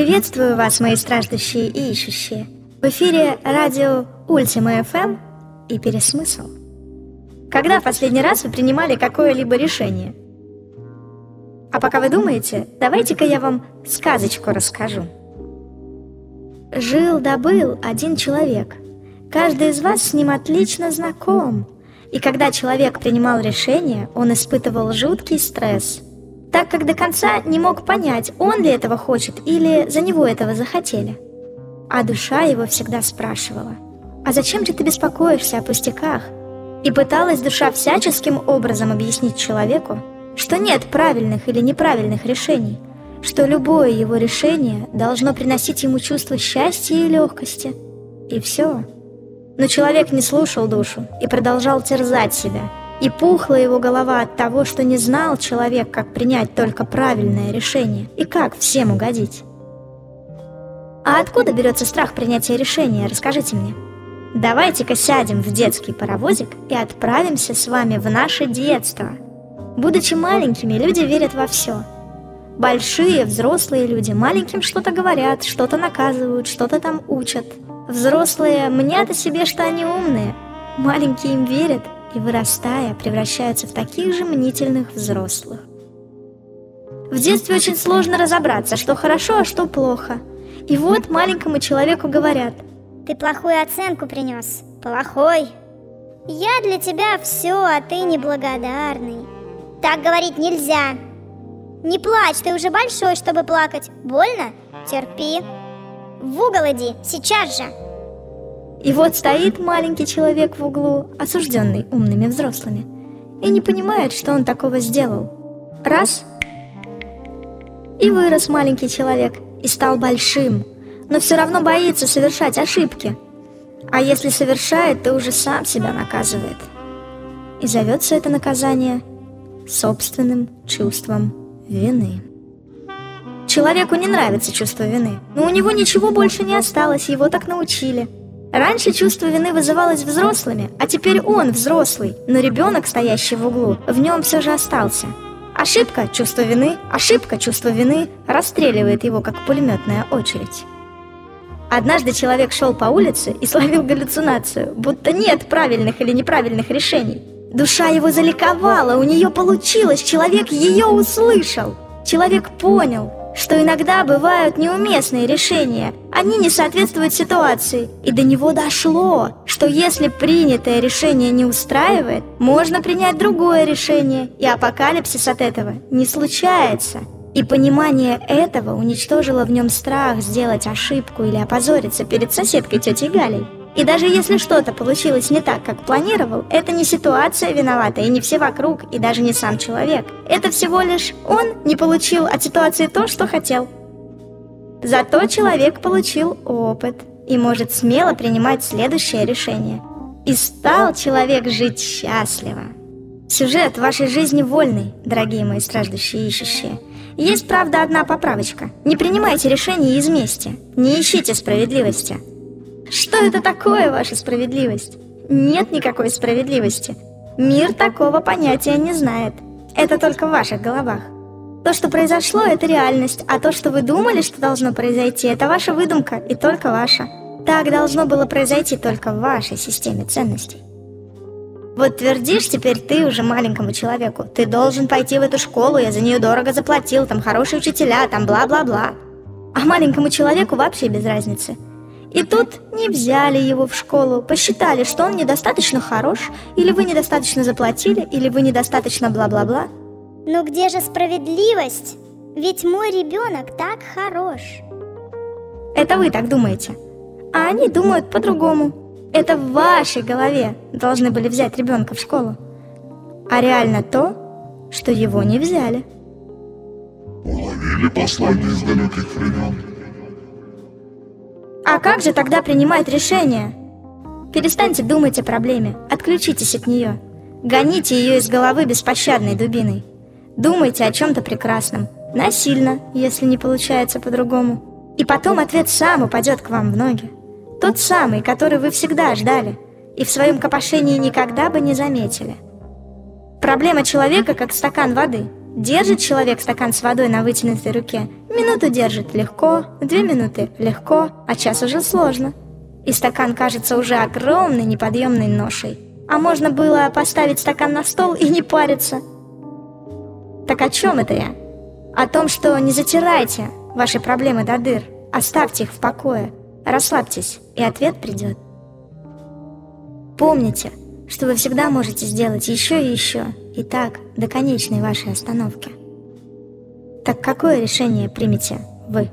Приветствую вас, мои страждущие и ищущие. В эфире радио Ультима FM и Пересмысл. Когда в последний раз вы принимали какое-либо решение? А пока вы думаете, давайте-ка я вам сказочку расскажу. Жил да один человек. Каждый из вас с ним отлично знаком. И когда человек принимал решение, он испытывал жуткий стресс – так как до конца не мог понять, он ли этого хочет или за него этого захотели. А душа его всегда спрашивала, «А зачем же ты беспокоишься о пустяках?» И пыталась душа всяческим образом объяснить человеку, что нет правильных или неправильных решений, что любое его решение должно приносить ему чувство счастья и легкости. И все. Но человек не слушал душу и продолжал терзать себя – и пухла его голова от того, что не знал человек, как принять только правильное решение и как всем угодить. А откуда берется страх принятия решения, расскажите мне. Давайте-ка сядем в детский паровозик и отправимся с вами в наше детство. Будучи маленькими, люди верят во все. Большие, взрослые люди маленьким что-то говорят, что-то наказывают, что-то там учат. Взрослые мнят о себе, что они умные. Маленькие им верят – и, вырастая, превращаются в таких же мнительных взрослых. В детстве очень сложно разобраться, что хорошо, а что плохо. И вот маленькому человеку говорят «Ты плохую оценку принес, плохой. Я для тебя все, а ты неблагодарный. Так говорить нельзя. Не плачь, ты уже большой, чтобы плакать. Больно? Терпи. В угол иди, сейчас же!» И вот стоит маленький человек в углу, осужденный умными взрослыми, и не понимает, что он такого сделал. Раз — и вырос маленький человек, и стал большим, но все равно боится совершать ошибки. А если совершает, то уже сам себя наказывает. И зовется это наказание собственным чувством вины. Человеку не нравится чувство вины, но у него ничего больше не осталось, его так научили – Раньше чувство вины вызывалось взрослыми, а теперь он взрослый, но ребенок, стоящий в углу, в нем все же остался. Ошибка, чувство вины, ошибка, чувство вины расстреливает его, как пулеметная очередь. Однажды человек шел по улице и словил галлюцинацию, будто нет правильных или неправильных решений. Душа его заликовала, у нее получилось, человек ее услышал. Человек понял, что иногда бывают неуместные решения, они не соответствуют ситуации, и до него дошло, что если принятое решение не устраивает, можно принять другое решение, и апокалипсис от этого не случается. И понимание этого уничтожило в нем страх сделать ошибку или опозориться перед соседкой тетей Галей. И даже если что-то получилось не так, как планировал, это не ситуация виновата, и не все вокруг, и даже не сам человек. Это всего лишь он не получил от ситуации то, что хотел. Зато человек получил опыт и может смело принимать следующее решение. И стал человек жить счастливо. Сюжет вашей жизни вольный, дорогие мои страждущие и ищущие. Есть, правда, одна поправочка. Не принимайте решения из мести. Не ищите справедливости. Что это такое, ваша справедливость? Нет никакой справедливости. Мир такого понятия не знает. Это только в ваших головах. То, что произошло, это реальность, а то, что вы думали, что должно произойти, это ваша выдумка и только ваша. Так должно было произойти только в вашей системе ценностей. Вот твердишь теперь ты уже маленькому человеку, ты должен пойти в эту школу, я за нее дорого заплатил, там хорошие учителя, там бла-бла-бла. А маленькому человеку вообще без разницы – и тут не взяли его в школу, посчитали, что он недостаточно хорош, или вы недостаточно заплатили, или вы недостаточно бла-бла-бла. Но где же справедливость? Ведь мой ребенок так хорош. Это вы так думаете. А они думают по-другому. Это в вашей голове должны были взять ребенка в школу. А реально то, что его не взяли. Уловили послание из далеких времен? Как же тогда принимать решения? Перестаньте думать о проблеме, отключитесь от нее. Гоните ее из головы беспощадной дубиной. Думайте о чем-то прекрасном, насильно, если не получается по-другому. И потом ответ сам упадет к вам в ноги. Тот самый, который вы всегда ждали и в своем копошении никогда бы не заметили. Проблема человека как стакан воды. Держит человек стакан с водой на вытянутой руке. Минуту держит легко, две минуты легко, а час уже сложно. И стакан кажется уже огромной неподъемной ношей. А можно было поставить стакан на стол и не париться. Так о чем это я? О том, что не затирайте ваши проблемы до дыр, оставьте их в покое, расслабьтесь, и ответ придет. Помните, что вы всегда можете сделать еще и еще, и так до конечной вашей остановки. Так какое решение примете вы?